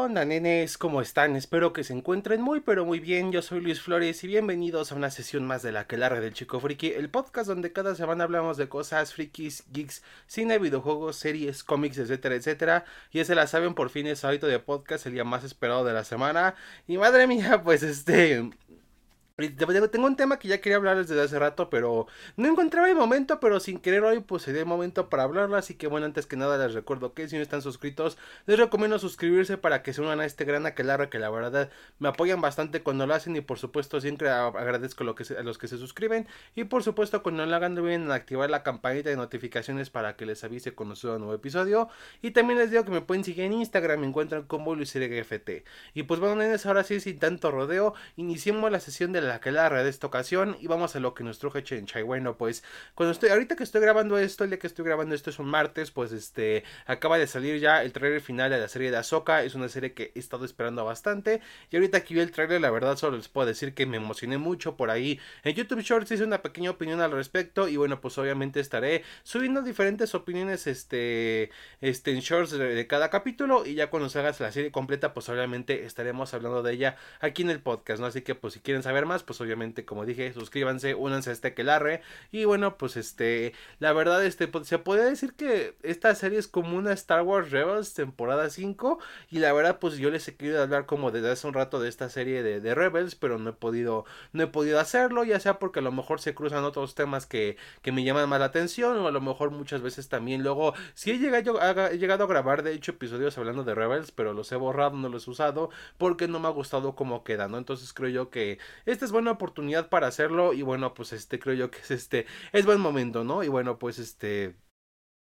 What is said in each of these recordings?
onda, nenes? ¿Cómo están? Espero que se encuentren muy pero muy bien. Yo soy Luis Flores y bienvenidos a una sesión más de la que larga del Chico Friki, el podcast donde cada semana hablamos de cosas frikis, geeks, cine, videojuegos, series, cómics, etcétera, etcétera. Y ese la saben, por fin es hábito de podcast, el día más esperado de la semana. Y madre mía, pues este tengo un tema que ya quería hablar desde hace rato, pero no encontraba el momento, pero sin querer hoy pues sería el momento para hablarlo, así que bueno, antes que nada les recuerdo que si no están suscritos, les recomiendo suscribirse para que se unan a este gran aquelarre que la verdad me apoyan bastante cuando lo hacen y por supuesto siempre agradezco lo que a los que se suscriben. Y por supuesto cuando lo hagan bien activar la campanita de notificaciones para que les avise cuando suba un nuevo episodio. Y también les digo que me pueden seguir en Instagram, me encuentran como LuisRGFT y pues bueno, ahora sí sin tanto rodeo, iniciemos la sesión de la la que la red de esta ocasión y vamos a lo que nos truje Chenchay. Bueno, pues cuando estoy, ahorita que estoy grabando esto, el día que estoy grabando esto es un martes, pues este, acaba de salir ya el trailer final de la serie de Ahsoka, es una serie que he estado esperando bastante y ahorita aquí vi el trailer, la verdad solo les puedo decir que me emocioné mucho por ahí. En YouTube Shorts hice una pequeña opinión al respecto y bueno, pues obviamente estaré subiendo diferentes opiniones este, este en Shorts de, cada capítulo y ya cuando haga la serie completa, pues obviamente estaremos hablando de ella aquí en el podcast, ¿no? Así que pues si quieren saber más, pues obviamente, como dije, suscríbanse, únanse a este quelarre. Y bueno, pues este, la verdad, este, pues, se puede decir que esta serie es como una Star Wars Rebels temporada 5. Y la verdad, pues yo les he querido hablar como desde hace un rato de esta serie de, Rebels, pero no he podido, no he podido hacerlo, ya sea porque a lo mejor se cruzan otros temas que, que me llaman más la atención, o a lo mejor muchas veces también luego, si he llegado, he llegado a grabar, de hecho, episodios hablando de Rebels, pero los he borrado, no los he usado, porque no me ha gustado cómo queda, ¿no? Entonces creo yo que esta es buena oportunidad para hacerlo y bueno, pues este creo yo que es este es buen momento, ¿no? Y bueno, pues este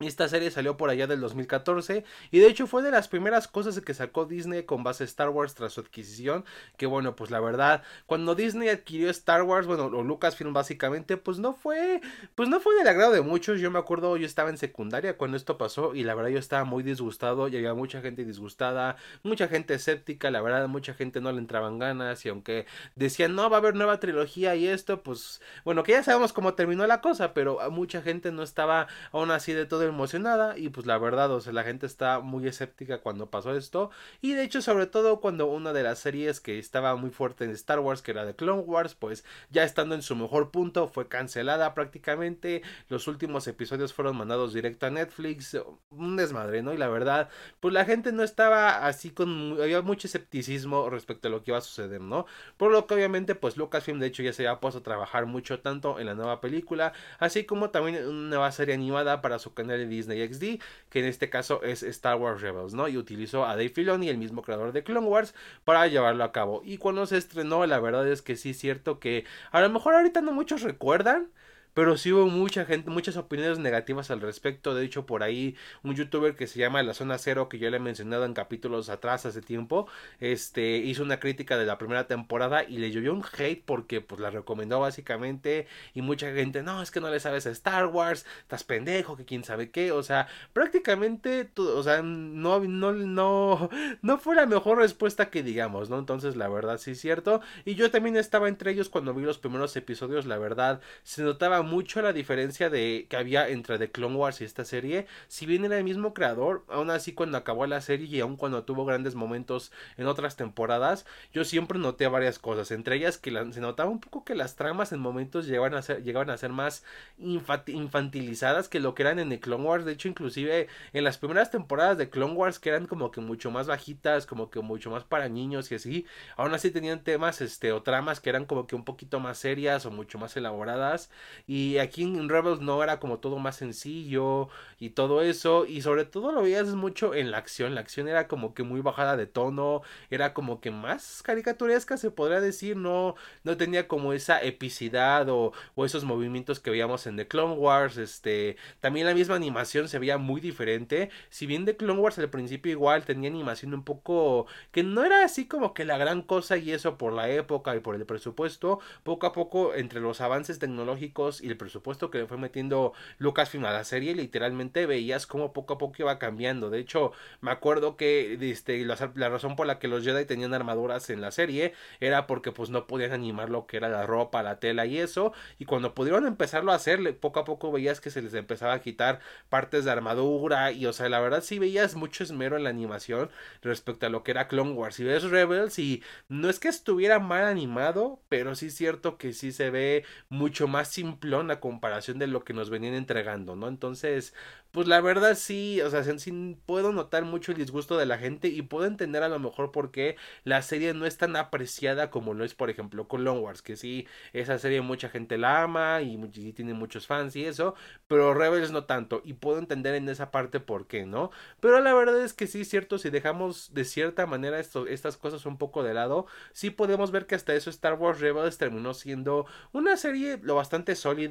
esta serie salió por allá del 2014 y de hecho fue de las primeras cosas que sacó Disney con base Star Wars tras su adquisición. Que bueno, pues la verdad, cuando Disney adquirió Star Wars, bueno, o Lucasfilm básicamente, pues no fue, pues no fue del agrado de muchos. Yo me acuerdo, yo estaba en secundaria cuando esto pasó y la verdad yo estaba muy disgustado y había mucha gente disgustada, mucha gente escéptica, la verdad mucha gente no le entraban ganas y aunque decían no va a haber nueva trilogía y esto, pues bueno, que ya sabemos cómo terminó la cosa, pero mucha gente no estaba aún así de todo el emocionada y pues la verdad, o sea, la gente está muy escéptica cuando pasó esto y de hecho sobre todo cuando una de las series que estaba muy fuerte en Star Wars, que era de Clone Wars, pues ya estando en su mejor punto fue cancelada prácticamente, los últimos episodios fueron mandados directo a Netflix, un desmadre, ¿no? Y la verdad, pues la gente no estaba así con, había mucho escepticismo respecto a lo que iba a suceder, ¿no? Por lo que obviamente pues Lucasfilm de hecho ya se había puesto a trabajar mucho tanto en la nueva película, así como también una nueva serie animada para su canal Disney XD, que en este caso es Star Wars Rebels, ¿no? Y utilizó a Dave Filoni, el mismo creador de Clone Wars, para llevarlo a cabo. Y cuando se estrenó, la verdad es que sí es cierto que a lo mejor ahorita no muchos recuerdan, pero sí hubo mucha gente, muchas opiniones negativas al respecto. De hecho, por ahí un youtuber que se llama La Zona Cero, que ya le he mencionado en capítulos atrás hace tiempo, este, hizo una crítica de la primera temporada y le llovió un hate porque pues la recomendó básicamente y mucha gente, no, es que no le sabes a Star Wars, estás pendejo, que quién sabe qué, o sea, prácticamente, o sea, no, no, no, no fue la mejor respuesta que digamos, ¿no? Entonces, la verdad sí es cierto. Y yo también estaba entre ellos cuando vi los primeros episodios, la verdad, se notaba mucho la diferencia de que había entre The Clone Wars y esta serie. Si bien era el mismo creador, aún así cuando acabó la serie y aún cuando tuvo grandes momentos en otras temporadas, yo siempre noté varias cosas. Entre ellas que se notaba un poco que las tramas en momentos llegaban a ser, llegaban a ser más infantilizadas que lo que eran en The Clone Wars. De hecho, inclusive en las primeras temporadas de Clone Wars que eran como que mucho más bajitas, como que mucho más para niños y así, aún así tenían temas este o tramas que eran como que un poquito más serias o mucho más elaboradas aquí en Rebels no era como todo más sencillo y todo eso. Y sobre todo lo veías mucho en la acción. La acción era como que muy bajada de tono. Era como que más caricaturesca se podría decir. No, no tenía como esa epicidad o, o esos movimientos que veíamos en The Clone Wars. Este, también la misma animación se veía muy diferente. Si bien The Clone Wars al principio igual tenía animación un poco que no era así como que la gran cosa y eso por la época y por el presupuesto. Poco a poco entre los avances tecnológicos y el presupuesto que le fue metiendo Lucasfilm a la serie, literalmente veías cómo poco a poco iba cambiando. De hecho, me acuerdo que este, la, razón por la que los Jedi tenían armaduras en la serie era porque pues no podían animar lo que era la ropa, la tela y eso. Y cuando pudieron empezarlo a hacer, poco a poco veías que se les empezaba a quitar partes de armadura. Y o sea, la verdad sí veías mucho esmero en la animación respecto a lo que era Clone Wars. Y ves Rebels y no es que estuviera mal animado, pero sí es cierto que sí se ve mucho más simplón a comparación de lo que nos venían entregando, ¿no? Entonces, pues la verdad sí, o sea, puedo notar mucho el disgusto de la gente y puedo entender a lo mejor por qué la serie no es tan apreciada como lo es, por ejemplo, con Long Wars, que sí, esa serie mucha gente la ama y, y tiene muchos fans y eso, pero Rebels no tanto y puedo entender en esa parte por qué, ¿no? Pero la verdad es que sí es cierto, si dejamos de cierta manera estas cosas un poco de lado, sí podemos ver que hasta eso Star Wars Rebels terminó siendo una serie lo bastante sólida,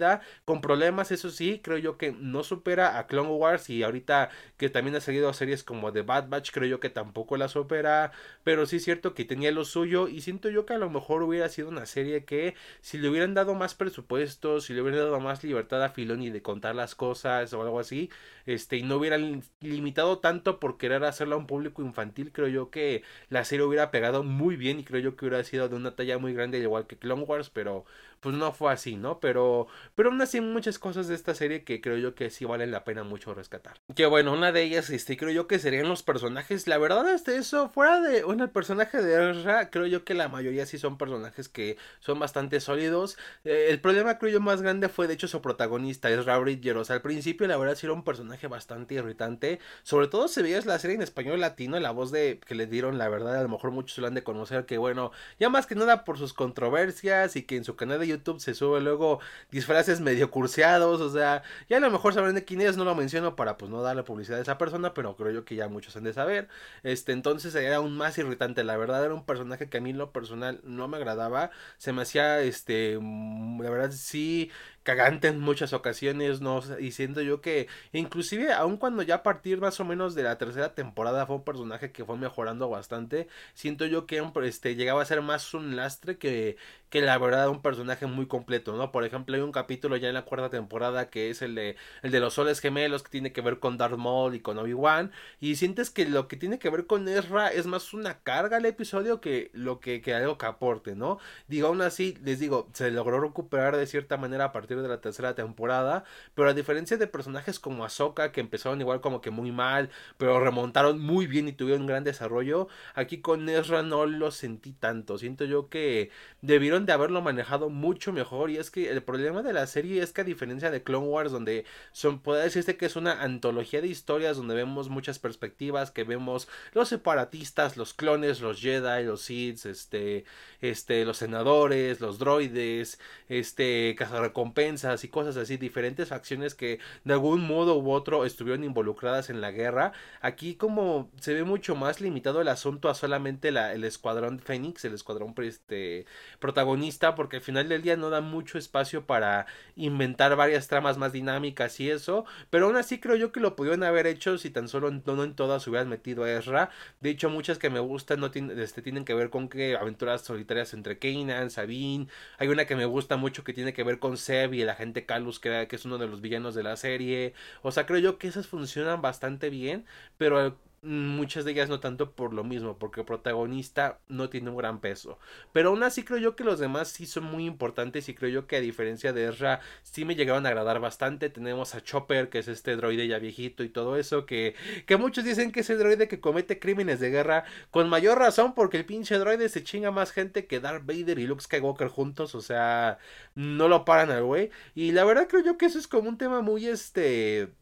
con problemas, eso sí, creo yo que no supera a Clone Wars y ahorita que también ha salido series como The Bad Batch, creo yo que tampoco la supera, pero sí es cierto que tenía lo suyo y siento yo que a lo mejor hubiera sido una serie que si le hubieran dado más presupuesto, si le hubieran dado más libertad a Filoni de contar las cosas o algo así, este y no hubieran limitado tanto por querer hacerla a un público infantil, creo yo que la serie hubiera pegado muy bien y creo yo que hubiera sido de una talla muy grande igual que Clone Wars, pero pues no fue así, ¿no? Pero, pero aún así muchas cosas de esta serie que creo yo que sí valen la pena mucho rescatar. Que bueno, una de ellas, este, creo yo que serían los personajes. La verdad, este, eso, fuera de, bueno, el personaje de Ezra, creo yo que la mayoría sí son personajes que son bastante sólidos. Eh, el problema, creo yo, más grande fue, de hecho, su protagonista, Ezra Bridger. O sea, al principio, la verdad, sí era un personaje bastante irritante. Sobre todo si veías la serie en español latino, la voz de que le dieron, la verdad, a lo mejor muchos lo han de conocer, que bueno, ya más que nada por sus controversias y que en su canal de YouTube se sube luego disfraces medio curseados, o sea, ya a lo mejor saben de quién es, no lo menciono para pues no darle publicidad a esa persona, pero creo yo que ya muchos han de saber. Este, entonces era aún más irritante, la verdad era un personaje que a mí en lo personal no me agradaba, se me hacía este, la verdad sí cagante en muchas ocasiones, ¿no? Y siento yo que inclusive aun cuando ya a partir más o menos de la tercera temporada fue un personaje que fue mejorando bastante, siento yo que este, llegaba a ser más un lastre que, que la verdad un personaje muy completo, ¿no? Por ejemplo, hay un capítulo ya en la cuarta temporada que es el de, el de los soles gemelos que tiene que ver con Darth Maul y con Obi-Wan y sientes que lo que tiene que ver con Ezra es más una carga al episodio que lo que, que algo que aporte, ¿no? Digo, aún así, les digo, se logró recuperar de cierta manera a partir de la tercera temporada, pero a diferencia de personajes como Ahsoka que empezaron igual como que muy mal, pero remontaron muy bien y tuvieron un gran desarrollo, aquí con Ezra no lo sentí tanto, siento yo que debieron de haberlo manejado mucho mejor y es que el problema de la serie es que a diferencia de Clone Wars donde son puede decirse que es una antología de historias donde vemos muchas perspectivas, que vemos los separatistas, los clones, los Jedi, los Sith, este este los senadores, los droides, este cazarrecompensas y cosas así, diferentes facciones que de algún modo u otro estuvieron involucradas en la guerra. Aquí como se ve mucho más limitado el asunto a solamente la, el escuadrón Fénix, el escuadrón este, protagonista, porque al final del día no da mucho espacio para inventar varias tramas más dinámicas y eso, pero aún así creo yo que lo pudieron haber hecho si tan solo no, en todas hubieran metido a Ezra. De hecho, muchas que me gustan no este, tienen que ver con que aventuras solitarias entre Kanan, Sabine, hay una que me gusta mucho que tiene que ver con Seb y el agente Calus, que, que es uno de los villanos de la serie. O sea, creo yo que esas funcionan bastante bien, pero muchas de ellas no tanto por lo mismo, porque el protagonista no tiene un gran peso. Pero aún así creo yo que los demás sí son muy importantes y creo yo que a diferencia de Ezra sí me llegaron a agradar bastante. Tenemos a Chopper, que es este droide ya viejito y todo eso, que, que muchos dicen que es el droide que comete crímenes de guerra, con mayor razón porque el pinche droide se chinga más gente que Darth Vader y Luke Skywalker juntos, o sea, no lo paran al güey. Y la verdad creo yo que eso es como un tema muy este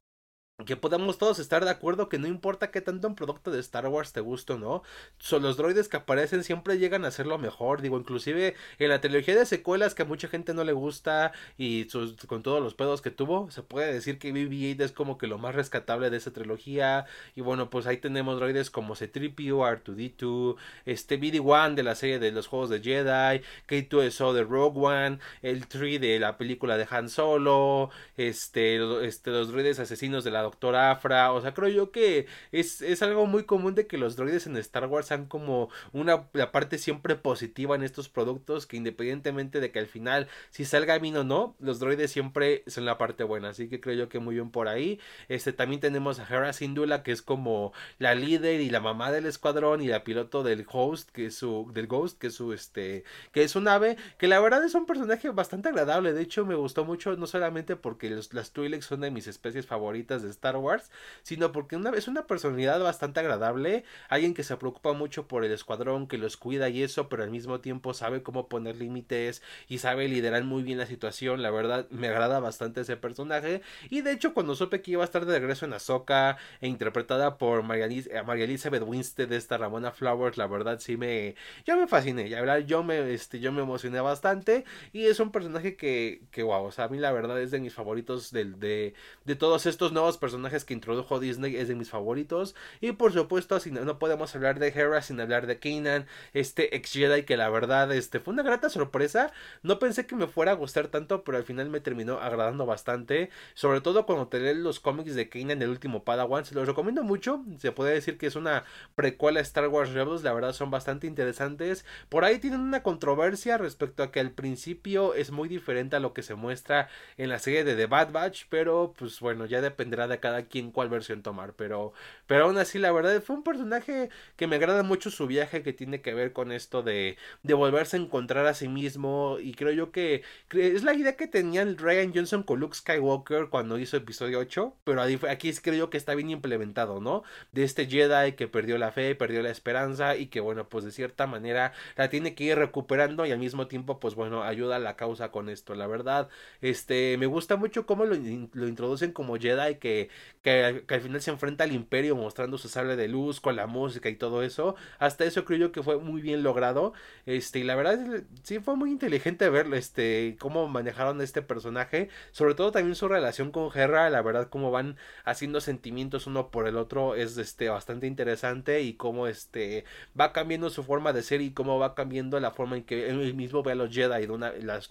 que podamos todos estar de acuerdo que no importa qué tanto un producto de Star Wars te guste o no, son los droides que aparecen siempre llegan a ser lo mejor, digo, inclusive en la trilogía de secuelas que a mucha gente no le gusta y con todos los pedos que tuvo, se puede decir que BB-8 es como que lo más rescatable de esa trilogía. Y bueno, pues ahí tenemos droides como C-3PO, R2-D2, este BD-1 de la serie de los juegos de Jedi, K2SO de Rogue One, el 3 de la película de Han Solo, este, este los droides asesinos de la Doctor Afra, o sea, creo yo que es, es algo muy común de que los droides en Star Wars sean como una la parte siempre positiva en estos productos, que independientemente de que al final si salga bien o no, los droides siempre son la parte buena, así que creo yo que muy bien por ahí. Este también tenemos a Hera Syndulla, que es como la líder y la mamá del escuadrón y la piloto del host, que es su del Ghost, que es su este que es un ave, que la verdad es un personaje bastante agradable, de hecho me gustó mucho no solamente porque las Twi'leks son de mis especies favoritas Star Wars, sino porque una, es una personalidad bastante agradable, alguien que se preocupa mucho por el escuadrón, que los cuida y eso, pero al mismo tiempo sabe cómo poner límites y sabe liderar muy bien la situación, la verdad me agrada bastante ese personaje. Y de hecho cuando supe que iba a estar de regreso en Ahsoka e interpretada por María, eh, Elizabeth Winstead de esta Ramona Flowers, la verdad sí me yo me fasciné, la verdad yo me este yo me emocioné bastante. Y es un personaje que que wow, o sea, a mí la verdad es de mis favoritos de, de, de todos estos nuevos personajes que introdujo Disney, es de mis favoritos. Y por supuesto, si no, podemos hablar de Hera sin hablar de Kanan, este ex Jedi que la verdad este, fue una grata sorpresa. No pensé que me fuera a gustar tanto, pero al final me terminó agradando bastante. Sobre todo cuando te los cómics de Kanan, el último Padawan, se los recomiendo mucho. Se puede decir que es una precuela Star Wars Rebels, la verdad son bastante interesantes. Por ahí tienen una controversia respecto a que al principio es muy diferente a lo que se muestra en la serie de The Bad Batch, pero pues bueno, ya dependerá de cada quien cuál versión tomar, pero pero aún así la verdad fue un personaje que me agrada mucho su viaje que tiene que ver con esto de de volverse a encontrar a sí mismo y creo yo que es la idea que tenía el Ryan Johnson con Luke Skywalker cuando hizo episodio 8, pero aquí creo yo que está bien implementado, ¿no? De este Jedi que perdió la fe, perdió la esperanza y que bueno, pues de cierta manera la tiene que ir recuperando y al mismo tiempo pues bueno, ayuda a la causa con esto, la verdad, este me gusta mucho cómo lo, lo introducen como Jedi que, que, al final se enfrenta al imperio mostrando su sable de luz con la música y todo eso. Hasta eso creo yo que fue muy bien logrado. Este, y la verdad sí fue muy inteligente verlo, este, cómo manejaron este personaje. Sobre todo también su relación con Hera, la verdad cómo van haciendo sentimientos uno por el otro es este bastante interesante y cómo este va cambiando su forma de ser y cómo va cambiando la forma en que él mismo ve a los Jedi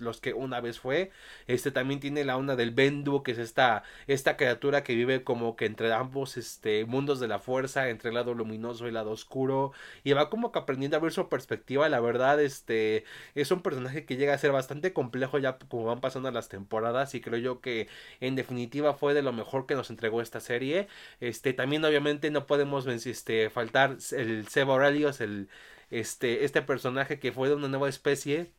los que una vez fue. Este también tiene la onda del Bendu, que es esta, esta criatura que vive como que entre ambos este, mundos de la fuerza, entre el lado luminoso y el lado oscuro, y va como que aprendiendo a ver su perspectiva, la verdad, este, es un personaje que llega a ser bastante complejo ya como van pasando las temporadas, y creo yo que en definitiva fue de lo mejor que nos entregó esta serie, este, también obviamente no podemos este, faltar el Seba Aurelius, el, este, este personaje que fue de una nueva especie,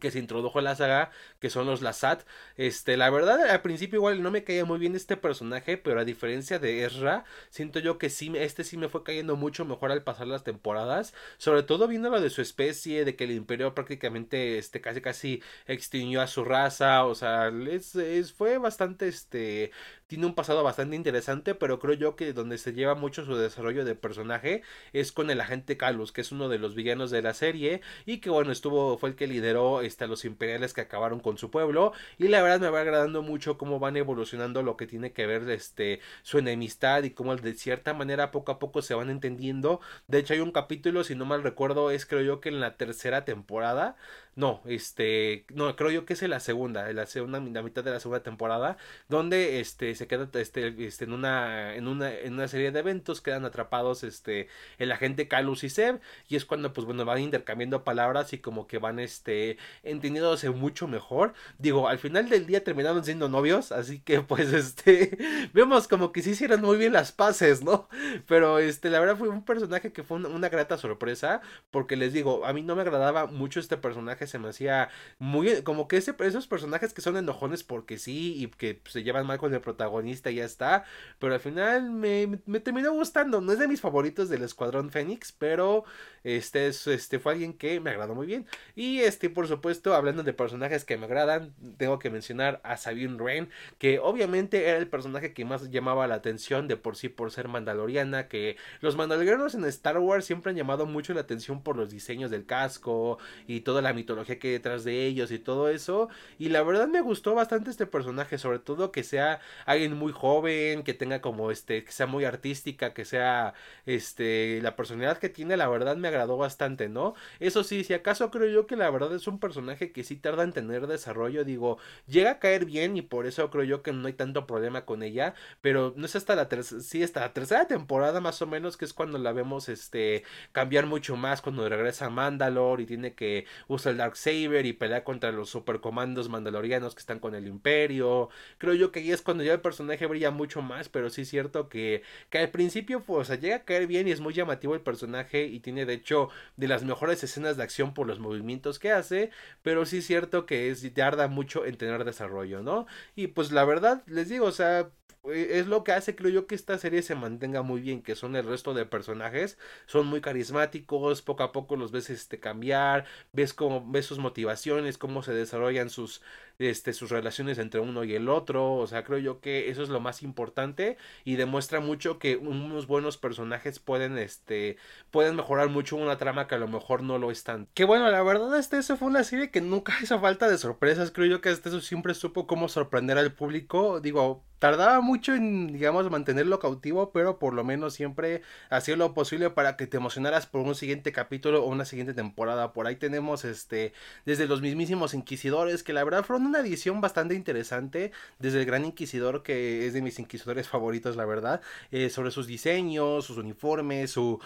que se introdujo en la saga, que son los Lazat. Este, la verdad, al principio igual no me caía muy bien este personaje, pero a diferencia de Ezra, siento yo que sí, este sí me fue cayendo mucho mejor al pasar las temporadas, sobre todo viendo lo de su especie, de que el imperio prácticamente, este, casi casi extinguió a su raza, o sea, es, es fue bastante, este, tiene un pasado bastante interesante, pero creo yo que donde se lleva mucho su desarrollo de personaje es con el agente Calus, que es uno de los villanos de la serie y que bueno, estuvo fue el que lideró este, a los imperiales que acabaron con su pueblo y la verdad me va agradando mucho cómo van evolucionando lo que tiene que ver este su enemistad y cómo de cierta manera poco a poco se van entendiendo. De hecho hay un capítulo, si no mal recuerdo, es creo yo que en la tercera temporada no, este, no, creo yo que es en la segunda, en la segunda, la mitad de la segunda temporada, donde este se queda este, este en una, en una, en una serie de eventos, quedan atrapados este el agente Calus y Seb, y es cuando pues bueno van intercambiando palabras y como que van este entendiéndose mucho mejor. Digo, al final del día terminaron siendo novios, así que pues este vemos como que sí hicieron muy bien las paces, ¿no? Pero este la verdad fue un personaje que fue una, una grata sorpresa, porque les digo, a mí no me agradaba mucho este personaje se me hacía muy como que ese, esos personajes que son enojones porque sí y que se llevan mal con el protagonista y ya está, pero al final me, terminó gustando, no es de mis favoritos del Escuadrón Fénix, pero este, es, este fue alguien que me agradó muy bien y este por supuesto hablando de personajes que me agradan, tengo que mencionar a Sabine Wren, que obviamente era el personaje que más llamaba la atención de por sí por ser mandaloriana, que los mandalorianos en Star Wars siempre han llamado mucho la atención por los diseños del casco y toda la mitología que hay detrás de ellos y todo eso. Y la verdad me gustó bastante este personaje, sobre todo que sea alguien muy joven, que tenga como este, que sea muy artística, que sea este, la personalidad que tiene, la verdad me agradó bastante, ¿no? Eso sí, si acaso creo yo que la verdad es un personaje que sí tarda en tener desarrollo, digo, llega a caer bien y por eso creo yo que no hay tanto problema con ella, pero no es hasta la tercera, sí, hasta la tercera temporada más o menos que es cuando la vemos este cambiar mucho más cuando regresa a Mandalore y tiene que usar el Dark Saber y pelear contra los supercomandos mandalorianos que están con el Imperio. Creo yo que ahí es cuando ya el personaje brilla mucho más, pero sí es cierto que, que al principio pues llega a caer bien y es muy llamativo el personaje y tiene de hecho de las mejores escenas de acción por los movimientos que hace, pero sí es cierto que es tarda mucho en tener desarrollo, ¿no? Y pues la verdad les digo, o sea, es lo que hace, creo yo, que esta serie se mantenga muy bien, que son el resto de personajes, son muy carismáticos, poco a poco los ves este, cambiar, ves cómo, ves sus motivaciones, cómo se desarrollan sus, este, sus relaciones entre uno y el otro, o sea, creo yo que eso es lo más importante y demuestra mucho que unos buenos personajes pueden, este, pueden mejorar mucho una trama que a lo mejor no lo están. Que bueno, la verdad, este, eso fue una serie que nunca hizo falta de sorpresas, creo yo que este eso siempre supo cómo sorprender al público, digo, tardaba mucho en, digamos, mantenerlo cautivo, pero por lo menos siempre hacía lo posible para que te emocionaras por un siguiente capítulo o una siguiente temporada. Por ahí tenemos, este, desde los mismísimos Inquisidores, que la verdad fueron una edición bastante interesante, desde el Gran Inquisidor, que es de mis inquisidores favoritos, la verdad, eh, sobre sus diseños, sus uniformes, su,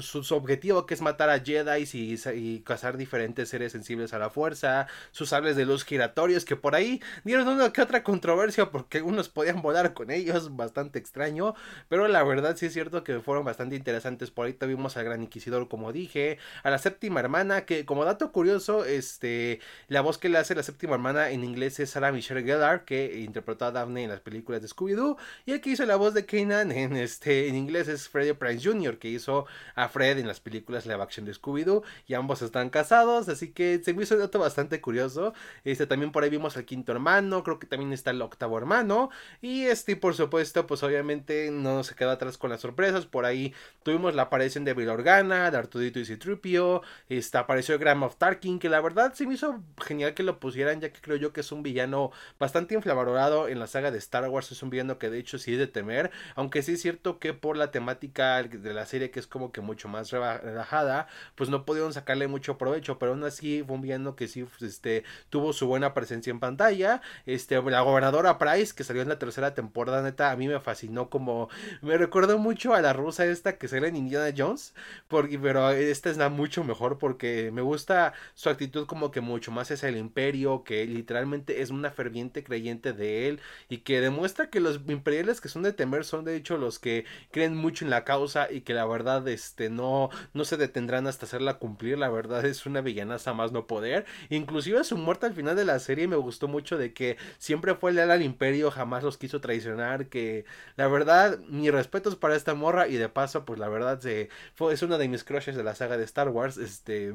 su, objetivo que es matar a Jedi y, cazar diferentes seres sensibles a la fuerza, sus sables de luz giratorios, que por ahí dieron una que otra controversia porque unos podían volar con ellos, bastante extraño, pero la verdad sí es cierto que fueron bastante interesantes. Por ahí tuvimos al Gran Inquisidor, como dije, a la séptima hermana, que como dato curioso, este, la voz que le hace la séptima hermana en inglés es Sarah Michelle Gellar, que interpretó a Daphne en las películas de Scooby-Doo, y el que hizo la voz de Kanan en, este, en inglés es Freddie Prince Jr., que hizo a Fred en las películas live action de Scooby-Doo, y ambos están casados, así que se me hizo un dato bastante curioso. Este, también por ahí vimos al quinto hermano, creo que también está el octavo hermano, este, por supuesto, pues obviamente no se queda atrás con las sorpresas. Por ahí tuvimos la aparición de Bill Organa, de Artudito y Citripio. Esta apareció Graham of Tarkin, que la verdad se me hizo genial que lo pusieran, ya que creo yo que es un villano bastante inflamadorado en la saga de Star Wars. Es un villano que de hecho sí es de temer. Aunque sí es cierto que por la temática de la serie, que es como que mucho más relajada, pues no pudieron sacarle mucho provecho. Pero aún así fue un villano que sí este, tuvo su buena presencia en pantalla. Este, la gobernadora Price, que salió en la tercera tercera temporada, neta, a mí me fascinó como... Me recuerdo mucho a la rusa esta que sale en Indiana Jones, porque, pero esta es la mucho mejor porque me gusta su actitud como que mucho más es el imperio, que literalmente es una ferviente creyente de él y que demuestra que los imperiales que son de temer son de hecho los que creen mucho en la causa y que la verdad este no no se detendrán hasta hacerla cumplir, la verdad es una villanaza más no poder, inclusive su muerte al final de la serie me gustó mucho de que siempre fue leal al imperio, jamás los quiso traicionar, que la verdad, mi respeto es para esta morra y de paso, pues la verdad se, fue, es una de mis crushes de la saga de Star Wars, este...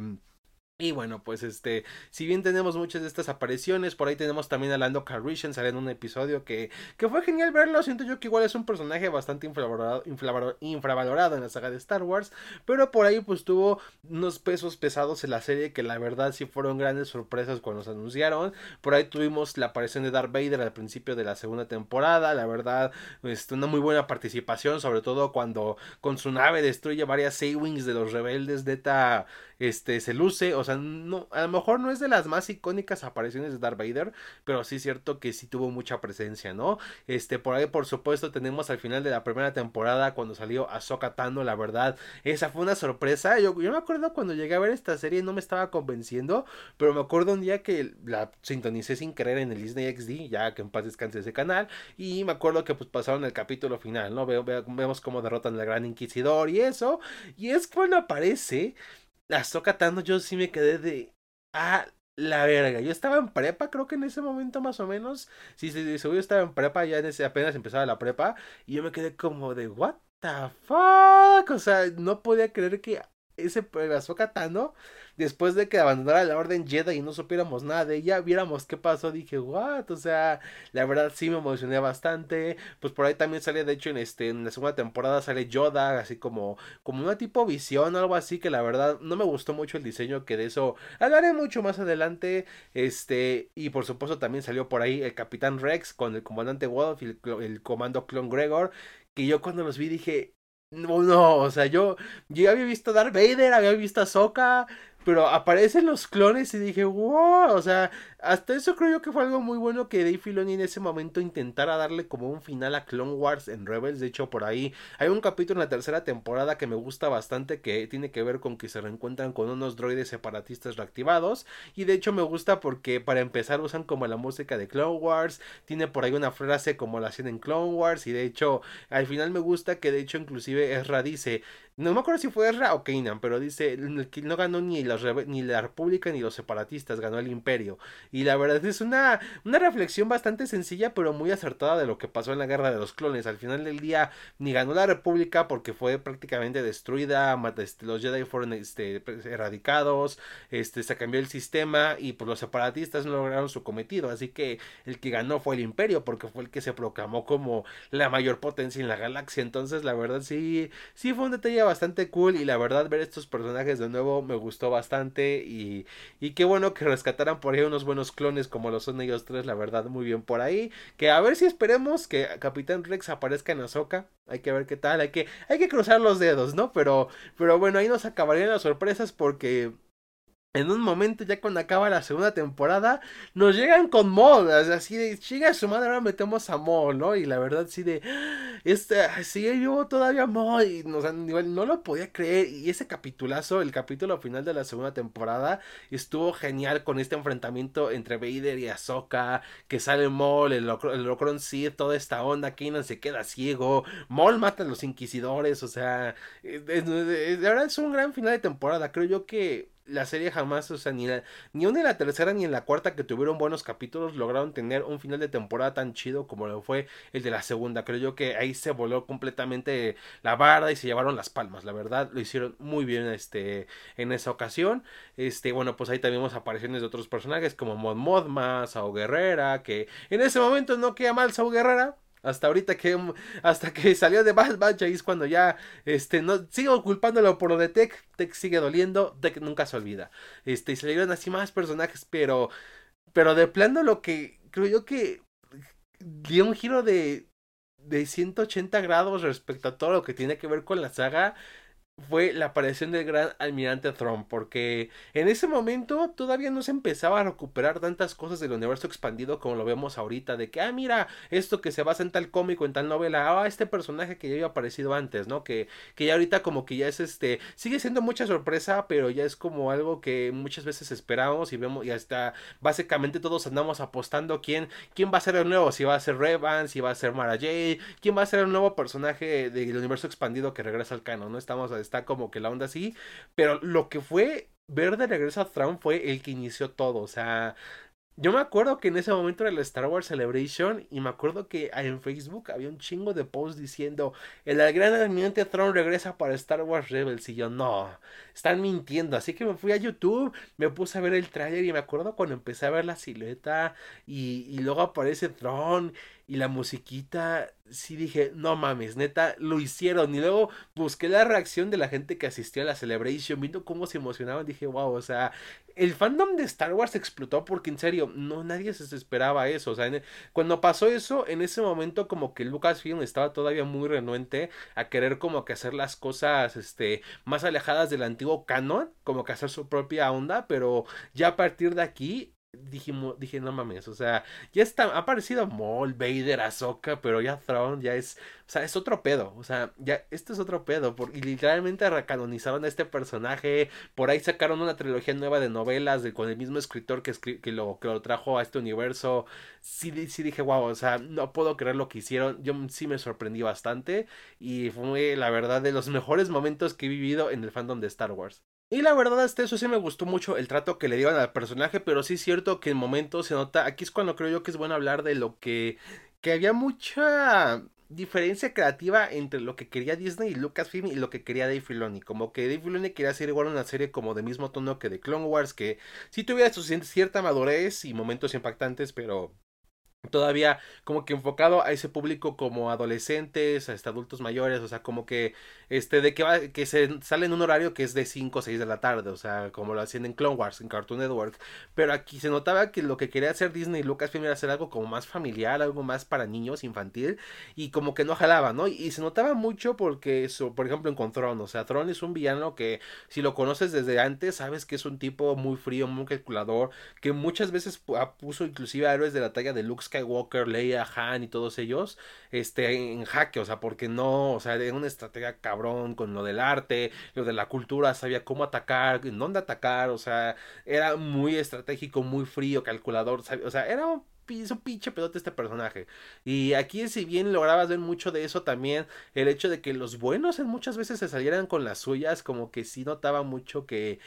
Y bueno, pues este, si bien tenemos muchas de estas apariciones, por ahí tenemos también a Lando Calrissian, sale en un episodio que, que fue genial verlo, siento yo que igual es un personaje bastante infravalorado, infravalorado, en la saga de Star Wars, pero por ahí pues tuvo unos pesos pesados en la serie que la verdad sí fueron grandes sorpresas cuando se anunciaron, por ahí tuvimos la aparición de Darth Vader al principio de la segunda temporada, la verdad, este, una muy buena participación, sobre todo cuando con su nave destruye varias A-Wings de los rebeldes, neta, este, se luce, o no, a lo mejor no es de las más icónicas apariciones de Darth Vader, pero sí es cierto que sí tuvo mucha presencia, ¿no? Este, por ahí, por supuesto, tenemos al final de la primera temporada cuando salió Ahsoka Tano, la verdad, esa fue una sorpresa. Yo, me acuerdo cuando llegué a ver esta serie no me estaba convenciendo, pero me acuerdo un día que la sintonicé sin querer en el Disney XD, ya que en paz descanse ese canal, y me acuerdo que pues pasaron el capítulo final, ¿no? vemos cómo derrotan al Gran Inquisidor y eso, y es cuando aparece Ahsoka Tano yo sí me quedé de... Ah, la verga. Yo estaba en prepa, creo que en ese momento más o menos. Sí, sí, yo estaba en prepa, ya en ese apenas empezaba la prepa. Y yo me quedé como de, what the fuck. O sea, no podía creer que ese Ahsoka Tano después de que abandonara la Orden Jedi y no supiéramos nada de ella, viéramos qué pasó, dije, what, o sea, la verdad sí me emocioné bastante, pues por ahí también sale, de hecho, en este, en la segunda temporada sale Yoda, así como, como una tipo visión, algo así, que la verdad no me gustó mucho el diseño, que de eso hablaré mucho más adelante, este, y por supuesto también salió por ahí el Capitán Rex con el comandante Wolf y el, comando Clone Gregor, que yo cuando los vi dije, no, no, o sea, yo, yo había visto a Darth Vader, había visto a Soka, pero aparecen los clones y dije, wow, o sea, hasta eso creo yo que fue algo muy bueno que Dave Filoni en ese momento intentara darle como un final a Clone Wars en Rebels. De hecho, por ahí hay un capítulo en la tercera temporada que me gusta bastante que tiene que ver con que se reencuentran con unos droides separatistas reactivados. Y de hecho me gusta porque para empezar usan como la música de Clone Wars. Tiene por ahí una frase como la hacen en Clone Wars. Y de hecho, al final me gusta que de hecho inclusive Ezra dice, no me acuerdo si fue Ezra o Kanan, pero dice que no ganó ni, ni la República ni los separatistas, ganó el Imperio. Y la verdad es una, una reflexión bastante sencilla, pero muy acertada de lo que pasó en la Guerra de los Clones. Al final del día, ni ganó la República porque fue prácticamente destruida, este, los Jedi fueron este, pues, erradicados, este, se cambió el sistema y pues los separatistas no lograron su cometido. Así que el que ganó fue el Imperio, porque fue el que se proclamó como la mayor potencia en la galaxia. Entonces, la verdad sí, sí fue un detalle bastante cool y la verdad ver estos personajes de nuevo me gustó bastante y, y qué bueno que rescataran por ahí unos buenos clones como lo son ellos tres, la verdad muy bien por ahí, que a ver si esperemos que Capitán Rex aparezca en Ahsoka, hay que ver qué tal, hay que, hay que cruzar los dedos, ¿no? Pero, pero bueno, ahí nos acabarían las sorpresas porque en un momento, ya cuando acaba la segunda temporada, nos llegan con mod, así de, llega su madre, ahora metemos a mod, ¿no? Y la verdad, sí de, este, sí, yo todavía mod, y no, no lo podía creer, y ese capitulazo, el capítulo final de la segunda temporada, estuvo genial con este enfrentamiento entre Vader y Ahsoka, que sale Maul, el, el Locron Sith, toda esta onda, Kanan se queda ciego, Maul mata a los inquisidores, o sea, de verdad es un gran final de temporada, creo yo que la serie jamás, o sea, ni, ni una en la tercera ni en la cuarta que tuvieron buenos capítulos lograron tener un final de temporada tan chido como lo fue el de la segunda. Creo yo que ahí se voló completamente la barda y se llevaron las palmas. La verdad, lo hicieron muy bien este, en esa ocasión. Este, bueno, pues ahí también vemos apariciones de otros personajes como Mod Modma, Sao Guerrera, que en ese momento no queda mal Sao Guerrera, hasta ahorita que hasta que salió de Bad Batch ahí es cuando ya este no sigo culpándolo por lo de Tech, Tech sigue doliendo, Tech nunca se olvida. Este y salieron así más personajes, pero pero de plano lo que creo yo que dio un giro de de 180 grados respecto a todo lo que tiene que ver con la saga fue la aparición del gran almirante Thrawn, porque en ese momento todavía no se empezaba a recuperar tantas cosas del universo expandido como lo vemos ahorita, de que, ah, mira, esto que se basa en tal cómico, en tal novela, ah, este personaje que ya había aparecido antes, ¿no? Que, que ya ahorita como que ya es este, sigue siendo mucha sorpresa, pero ya es como algo que muchas veces esperamos y vemos, y hasta básicamente todos andamos apostando quién, quién va a ser el nuevo, si va a ser Revan, si va a ser Mara Jade, quién va a ser el nuevo personaje del universo expandido que regresa al canon, ¿no? Estamos está como que la onda así, pero lo que fue ver de regreso a Thrawn fue el que inició todo, o sea, yo me acuerdo que en ese momento era la Star Wars Celebration y me acuerdo que en Facebook había un chingo de posts diciendo el gran almirante Thrawn regresa para Star Wars Rebels y yo no, están mintiendo, así que me fui a YouTube, me puse a ver el tráiler y me acuerdo cuando empecé a ver la silueta y, y luego aparece Thrawn y la musiquita, sí dije, no mames, neta, lo hicieron. Y luego busqué la reacción de la gente que asistió a la Celebration, viendo cómo se emocionaban, dije, wow, o sea, el fandom de Star Wars explotó porque en serio, no, nadie se esperaba eso. O sea, cuando pasó eso, en ese momento como que Lucasfilm estaba todavía muy renuente a querer como que hacer las cosas, este, más alejadas del antiguo canon, como que hacer su propia onda, pero ya a partir de aquí dijimos, dije, no mames, o sea, ya está, ha aparecido Maul, Vader, Ahsoka, pero ya Thrawn ya es, o sea, es otro pedo, o sea, ya, este es otro pedo, porque literalmente recanonizaron a este personaje, por ahí sacaron una trilogía nueva de novelas de, con el mismo escritor que, que, lo, que lo trajo a este universo, sí, sí dije, wow, o sea, no puedo creer lo que hicieron, yo sí me sorprendí bastante, y fue la verdad de los mejores momentos que he vivido en el fandom de Star Wars. Y la verdad, hasta eso sí me gustó mucho el trato que le dieron al personaje, pero sí es cierto que en momentos se nota, aquí es cuando creo yo que es bueno hablar de lo que, que había mucha diferencia creativa entre lo que quería Disney y Lucasfilm y lo que quería Dave Filoni. Como que Dave Filoni quería hacer igual una serie como de mismo tono que de Clone Wars, que sí tuviera cierta madurez y momentos impactantes, pero todavía como que enfocado a ese público como adolescentes, hasta adultos mayores, o sea, como que este de que va que se sale en un horario que es de 5 o 6 de la tarde, o sea, como lo hacían en Clone Wars, en Cartoon Network, pero aquí se notaba que lo que quería hacer Disney y Lucasfilm era hacer algo como más familiar, algo más para niños, infantil y como que no jalaba, ¿no? Y, se notaba mucho porque eso, por ejemplo, en Tron, o sea, Tron es un villano que si lo conoces desde antes, sabes que es un tipo muy frío, muy calculador, que muchas veces puso inclusive a héroes de la talla de Luke Skywalker, Leia, Han y todos ellos, este, en jaque, o sea, porque no, o sea, era una estrategia cabrón con lo del arte, lo de la cultura, sabía cómo atacar, en dónde atacar, o sea, era muy estratégico, muy frío, calculador, o sea, era un pinche pedote este personaje. Y aquí, si bien lograbas ver mucho de eso, también el hecho de que los buenos en muchas veces se salieran con las suyas, como que sí notaba mucho que,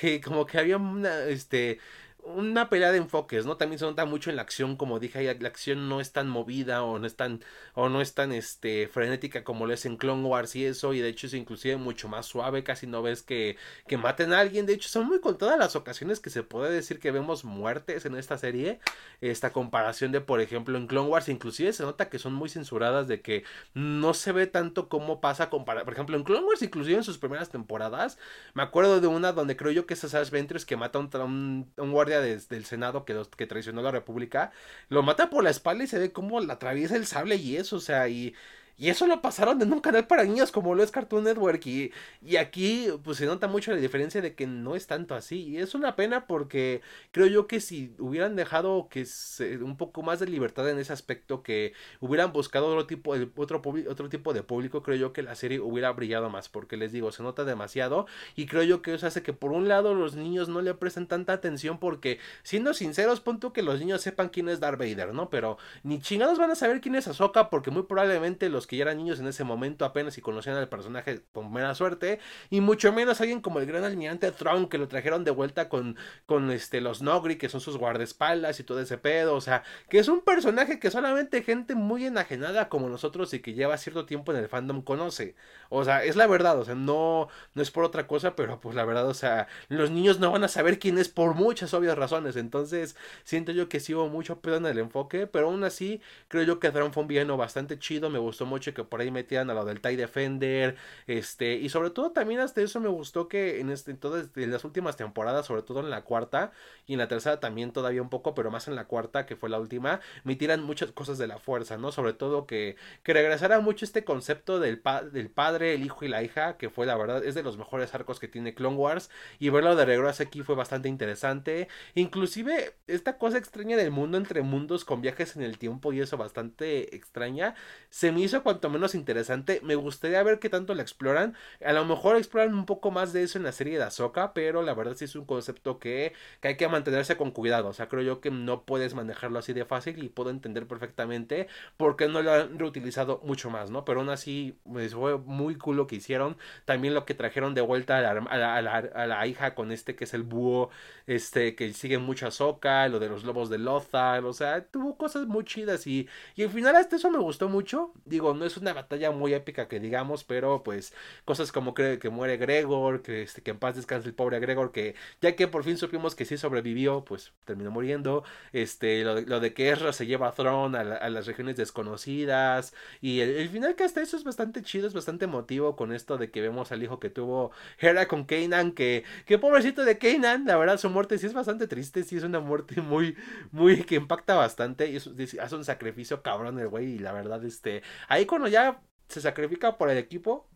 que como que había una, este, una pelea de enfoques, ¿no? También se nota mucho en la acción, como dije, la acción no es tan movida o no es tan, o no es tan este, frenética como lo es en Clone Wars y eso, y de hecho es inclusive mucho más suave, casi no ves que, que maten a alguien, de hecho son muy contadas las ocasiones que se puede decir que vemos muertes en esta serie, esta comparación de, por ejemplo, en Clone Wars, inclusive se nota que son muy censuradas, de que no se ve tanto cómo pasa comparar, por ejemplo, en Clone Wars, inclusive en sus primeras temporadas, me acuerdo de una donde creo yo que es Ash Ventress que mata a un, un guardia del Senado que, que traicionó la República, lo mata por la espalda y se ve como la atraviesa el sable y eso, o sea, y y eso lo pasaron en un canal para niños como lo es Cartoon Network. Y, y aquí pues se nota mucho la diferencia de que no es tanto así. Y es una pena porque creo yo que si hubieran dejado que se, un poco más de libertad en ese aspecto, que hubieran buscado otro tipo, otro, otro tipo de público, creo yo que la serie hubiera brillado más. Porque les digo, se nota demasiado. Y creo yo que eso hace que por un lado los niños no le presten tanta atención porque siendo sinceros, punto que los niños sepan quién es Darth Vader, ¿no? Pero ni chingados van a saber quién es Ahsoka porque muy probablemente los que ya eran niños en ese momento apenas y conocían al personaje con mera suerte, y mucho menos alguien como el gran almirante Tron que lo trajeron de vuelta con, con este, los Nogri, que son sus guardaespaldas y todo ese pedo, o sea, que es un personaje que solamente gente muy enajenada como nosotros y que lleva cierto tiempo en el fandom conoce, o sea, es la verdad, o sea, no, no es por otra cosa, pero pues la verdad, o sea, los niños no van a saber quién es por muchas obvias razones, entonces siento yo que sí hubo mucho pedo en el enfoque, pero aún así creo yo que Tron fue un villano bastante chido, me gustó mucho que por ahí metían a lo del TIE Defender, este, y sobre todo también hasta eso me gustó que en, este, en todas en las últimas temporadas, sobre todo en la cuarta y en la tercera también todavía un poco, pero más en la cuarta que fue la última, metieran muchas cosas de la fuerza, ¿no? Sobre todo que, que regresara mucho este concepto del, del padre, el hijo y la hija, que fue la verdad, es de los mejores arcos que tiene Clone Wars, y verlo de regreso aquí fue bastante interesante, inclusive esta cosa extraña del mundo entre mundos con viajes en el tiempo y eso bastante extraña, se me hizo cuanto menos interesante. Me gustaría ver qué tanto la exploran. A lo mejor exploran un poco más de eso en la serie de Ahsoka, pero la verdad sí es un concepto que, hay que mantenerse con cuidado. O sea, creo yo que no puedes manejarlo así de fácil y puedo entender perfectamente por qué no lo han reutilizado mucho más, ¿no? Pero aún así, pues, fue muy cool lo que hicieron. También lo que trajeron de vuelta a la, hija con este que es el búho, este que sigue mucho a Ahsoka, lo de los lobos de Lothar, o sea, tuvo cosas muy chidas y, y al final hasta eso me gustó mucho. Digo, no es una batalla muy épica que digamos, pero pues cosas como que, que muere Gregor, que, este, que en paz descanse el pobre Gregor, que ya que por fin supimos que sí sobrevivió, pues terminó muriendo, este, lo, de, que Ezra se lleva a Thrawn a, las regiones desconocidas, y el, final que hasta eso es bastante chido, es bastante emotivo con esto de que vemos al hijo que tuvo Hera con Kanan, que, que pobrecito de Kanan, la verdad su muerte sí es bastante triste, sí es una muerte muy, muy, que impacta bastante, y hace un sacrificio cabrón el güey, y la verdad, este, ahí cuando ya se sacrifica por el equipo,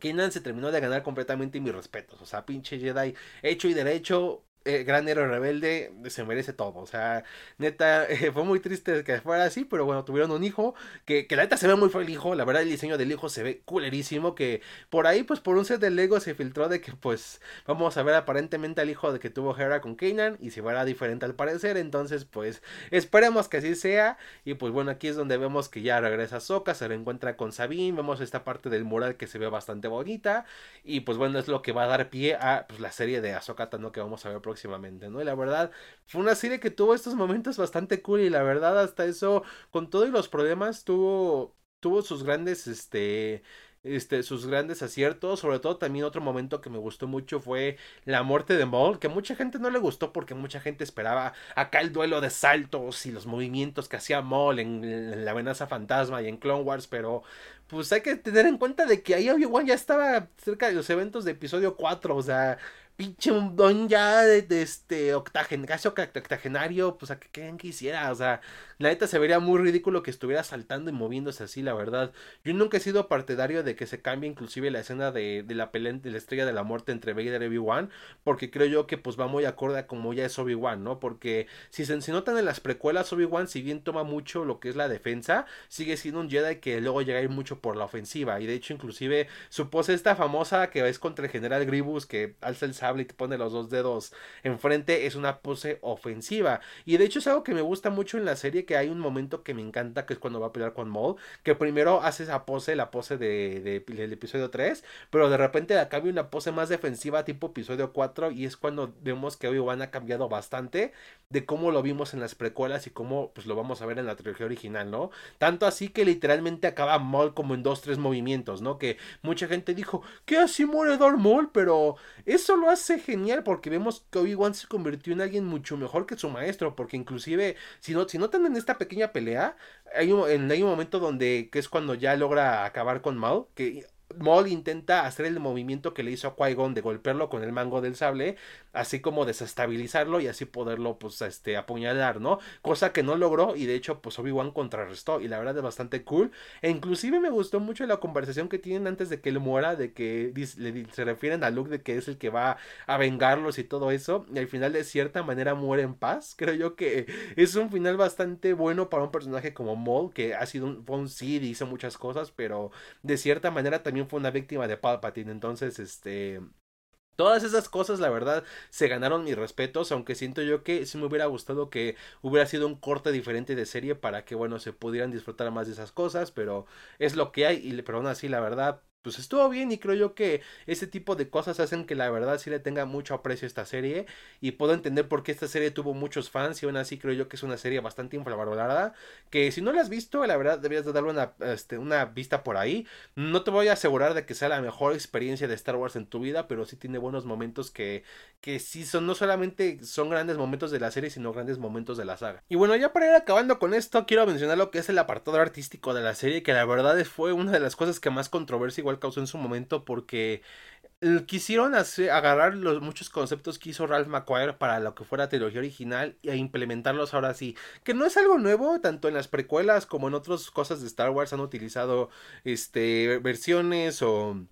Kenan se terminó de ganar completamente mis respetos. O sea, pinche Jedi hecho y derecho, eh, gran héroe rebelde se merece todo. O sea, neta, eh, fue muy triste que fuera así, pero bueno, tuvieron un hijo que, que la neta se ve muy el hijo. La verdad, el diseño del hijo se ve culerísimo. Que por ahí, pues por un set de Lego se filtró de que, pues, vamos a ver aparentemente al hijo de que tuvo Hera con Kanan y se verá diferente al parecer. Entonces, pues, esperemos que así sea. Y pues bueno, aquí es donde vemos que ya regresa Soka, se reencuentra con Sabine. Vemos esta parte del mural que se ve bastante bonita. Y pues bueno, es lo que va a dar pie a pues, la serie de Ahsoka Tano que vamos a ver próximamente ¿no? Y la verdad, fue una serie que tuvo estos momentos bastante cool y la verdad hasta eso, con todos los problemas, tuvo, tuvo sus grandes, este, este, sus grandes aciertos. Sobre todo también otro momento que me gustó mucho fue la muerte de Maul, que mucha gente no le gustó porque mucha gente esperaba acá el duelo de saltos y los movimientos que hacía Maul en, la amenaza fantasma y en Clone Wars, pero pues hay que tener en cuenta de que ahí Obi-Wan ya estaba cerca de los eventos de episodio 4, o sea, pinche don ya de, este octagen, casi octagenario, pues a que quien quisiera, o sea, la neta se vería muy ridículo que estuviera saltando y moviéndose así, la verdad. Yo nunca he sido partidario de que se cambie inclusive la escena de, de la de la estrella de la muerte entre Vader y Obi-Wan, porque creo yo que pues va muy acorde a como ya es Obi-Wan, ¿no? Porque si se si notan en las precuelas, Obi-Wan si bien toma mucho lo que es la defensa, sigue siendo un Jedi que luego llega a ir mucho por la ofensiva, y de hecho inclusive su pose esta famosa que es contra el general Grievous que alza el y te pone los dos dedos enfrente, es una pose ofensiva. Y de hecho es algo que me gusta mucho en la serie, que hay un momento que me encanta, que es cuando va a pelear con Maul, que primero hace esa pose, la pose de, del episodio 3, pero de repente hay una pose más defensiva tipo episodio 4 y es cuando vemos que Obi-Wan ha cambiado bastante de cómo lo vimos en las precuelas y cómo pues lo vamos a ver en la trilogía original, ¿no? Tanto así que literalmente acaba Maul como en dos, tres movimientos, ¿no? Que mucha gente dijo, que así muere Darth Maul? Pero eso lo hace genial porque vemos que Obi-Wan se convirtió en alguien mucho mejor que su maestro, porque inclusive, si, no, si notan en esta pequeña pelea, hay un, en, hay un momento donde, que es cuando ya logra acabar con Maul, que Maul intenta hacer el movimiento que le hizo a Qui-Gon de golpearlo con el mango del sable, así como desestabilizarlo y así poderlo, pues, este, apuñalar, ¿no? Cosa que no logró y de hecho, pues, Obi-Wan contrarrestó y la verdad es bastante cool. E inclusive me gustó mucho la conversación que tienen antes de que él muera, de que se refieren a Luke de que es el que va a vengarlos y todo eso, y al final de cierta manera muere en paz. Creo yo que es un final bastante bueno para un personaje como Maul, que ha sido un, fue un y hizo muchas cosas, pero de cierta manera también fue una víctima de Palpatine. Entonces, este. Todas esas cosas, la verdad, se ganaron mis respetos, aunque siento yo que sí me hubiera gustado que hubiera sido un corte diferente de serie para que, bueno, se pudieran disfrutar más de esas cosas, pero es lo que hay, y, pero aún así, la verdad, pues estuvo bien y creo yo que ese tipo de cosas hacen que la verdad sí le tenga mucho aprecio a esta serie y puedo entender por qué esta serie tuvo muchos fans y aún así creo yo que es una serie bastante infravalorada que si no la has visto la verdad deberías de darle una, este, una vista por ahí. No te voy a asegurar de que sea la mejor experiencia de Star Wars en tu vida pero sí tiene buenos momentos que, que sí son no solamente son grandes momentos de la serie sino grandes momentos de la saga. Y bueno ya para ir acabando con esto quiero mencionar lo que es el apartado artístico de la serie que la verdad fue una de las cosas que más controversia igual causó en su momento porque quisieron hacer, agarrar los muchos conceptos que hizo Ralph McQuire para lo que fuera trilogía original e implementarlos ahora sí. Que no es algo nuevo, tanto en las precuelas como en otras cosas de Star Wars han utilizado este versiones o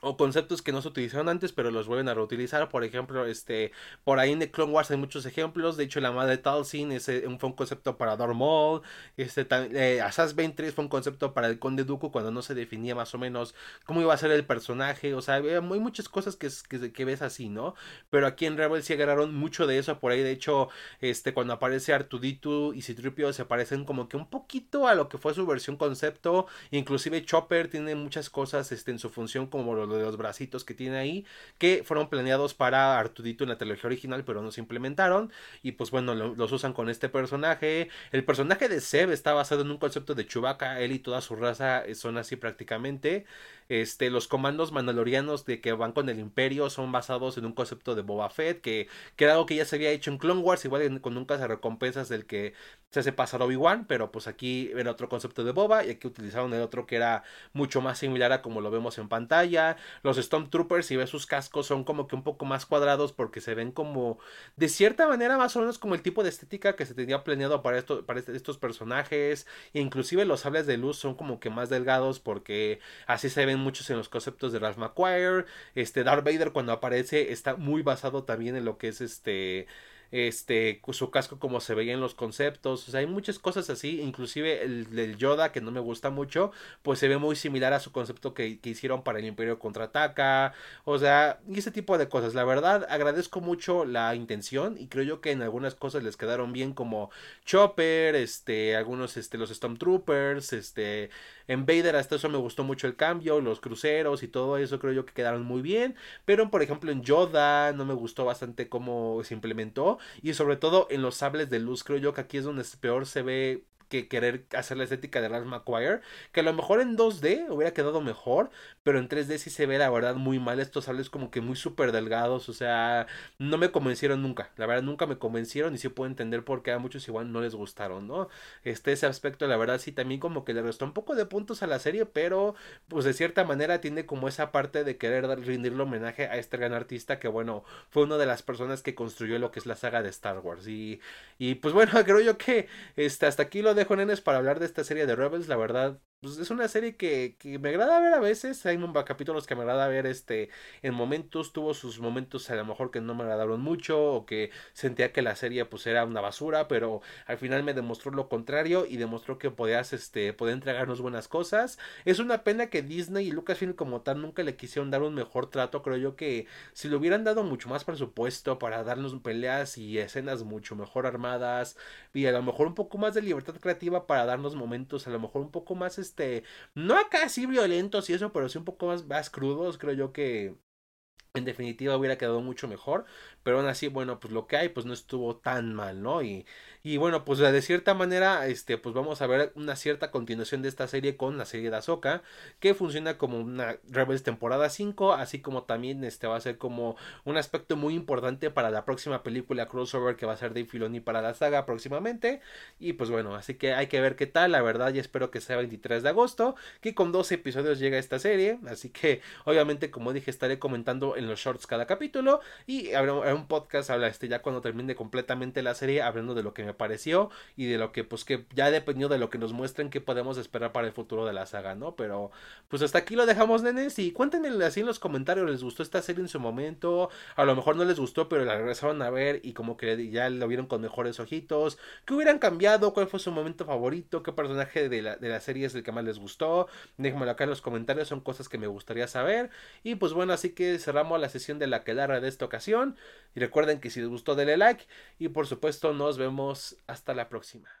o conceptos que no se utilizaron antes pero los vuelven a reutilizar. Por ejemplo este por ahí en The Clone Wars hay muchos ejemplos. De hecho la madre Talsin ese fue un concepto para Darth Maul. Este eh, Asas 23 fue un concepto para el Conde Dooku cuando no se definía más o menos cómo iba a ser el personaje. O sea hay muchas cosas que, que, ves así no pero aquí en Rebels sí agarraron mucho de eso. Por ahí de hecho este cuando aparece Artuditu y Citripio se parecen como que un poquito a lo que fue su versión concepto. Inclusive Chopper tiene muchas cosas este en su función como lo de los bracitos que tiene ahí, que fueron planeados para Artudito en la trilogía original, pero no se implementaron. Y pues bueno, los usan con este personaje. El personaje de Seb está basado en un concepto de Chewbacca, él y toda su raza son así prácticamente. Este, los comandos mandalorianos de que van con el imperio son basados en un concepto de Boba Fett, que, que era algo que ya se había hecho en Clone Wars, igual con nunca se recompensas del que se hace pasar Obi-Wan, pero pues aquí era otro concepto de Boba y aquí utilizaron el otro que era mucho más similar a como lo vemos en pantalla. Los Stormtroopers, si ves sus cascos, son como que un poco más cuadrados porque se ven como de cierta manera más o menos como el tipo de estética que se tenía planeado para, esto, para este, estos personajes. Inclusive los sables de luz son como que más delgados porque así se ven muchos en los conceptos de Ralph McQuire. Este Darth Vader cuando aparece está muy basado también en lo que es este este, su casco como se veía en los conceptos, o sea, hay muchas cosas así, inclusive el del Yoda, que no me gusta mucho, pues se ve muy similar a su concepto que, hicieron para el Imperio Contraataca, o sea, y ese tipo de cosas, la verdad, agradezco mucho la intención y creo yo que en algunas cosas les quedaron bien como Chopper, este, algunos, este, los Stormtroopers, este, en Vader hasta eso me gustó mucho el cambio, los cruceros y todo eso creo yo que quedaron muy bien. Pero por ejemplo en Yoda no me gustó bastante cómo se implementó. Y sobre todo en los sables de luz creo yo que aquí es donde peor se ve que querer hacer la estética de Ralph McQuire, que a lo mejor en 2D hubiera quedado mejor, pero en 3D sí se ve la verdad muy mal estos sables como que muy súper delgados, o sea, no me convencieron nunca, la verdad nunca me convencieron y sí puedo entender por qué a muchos igual no les gustaron, ¿no? Este, ese aspecto la verdad sí también como que le restó un poco de puntos a la serie, pero pues de cierta manera tiene como esa parte de querer rendirle homenaje a este gran artista que bueno, fue una de las personas que construyó lo que es la saga de Star Wars y, y pues bueno, creo yo que este, hasta aquí lo dejo nenes para hablar de esta serie de Rebels, la verdad pues es una serie que, que, me agrada ver a veces. Hay capítulos que me agrada ver este en momentos. Tuvo sus momentos a lo mejor que no me agradaron mucho o que sentía que la serie pues era una basura, pero al final me demostró lo contrario y demostró que podías este poder entregarnos buenas cosas. Es una pena que Disney y Lucasfilm como tal nunca le quisieron dar un mejor trato. Creo yo que si le hubieran dado mucho más presupuesto para darnos peleas y escenas mucho mejor armadas y a lo mejor un poco más de libertad creativa para darnos momentos a lo mejor un poco más este, no acá así violentos y eso, pero sí un poco más, más crudos, creo yo que en definitiva hubiera quedado mucho mejor, pero aún así, bueno, pues lo que hay, pues no estuvo tan mal, ¿no? Y, y bueno, pues de cierta manera, este, pues vamos a ver una cierta continuación de esta serie con la serie de Ahsoka, que funciona como una Rebels temporada 5, así como también este va a ser como un aspecto muy importante para la próxima película crossover que va a ser de Filoni para la saga próximamente. Y pues bueno, así que hay que ver qué tal, la verdad, y espero que sea 23 de agosto, que con 12 episodios llega esta serie, así que obviamente, como dije, estaré comentando en los shorts cada capítulo y habrá un podcast, habla este ya cuando termine completamente la serie, hablando de lo que me pareció y de lo que pues que ya dependió de lo que nos muestren que podemos esperar para el futuro de la saga, ¿no? Pero pues hasta aquí lo dejamos, nenes, y cuéntenme así en los comentarios, ¿les gustó esta serie en su momento? A lo mejor no les gustó, pero la regresaron a ver y como que ya lo vieron con mejores ojitos. ¿Qué hubieran cambiado? ¿Cuál fue su momento favorito? ¿Qué personaje de la, de la serie es el que más les gustó? Déjenmelo acá en los comentarios, son cosas que me gustaría saber. Y pues bueno, así que cerramos la sesión de la quedara de esta ocasión. Y recuerden que si les gustó denle like y por supuesto nos vemos hasta la próxima.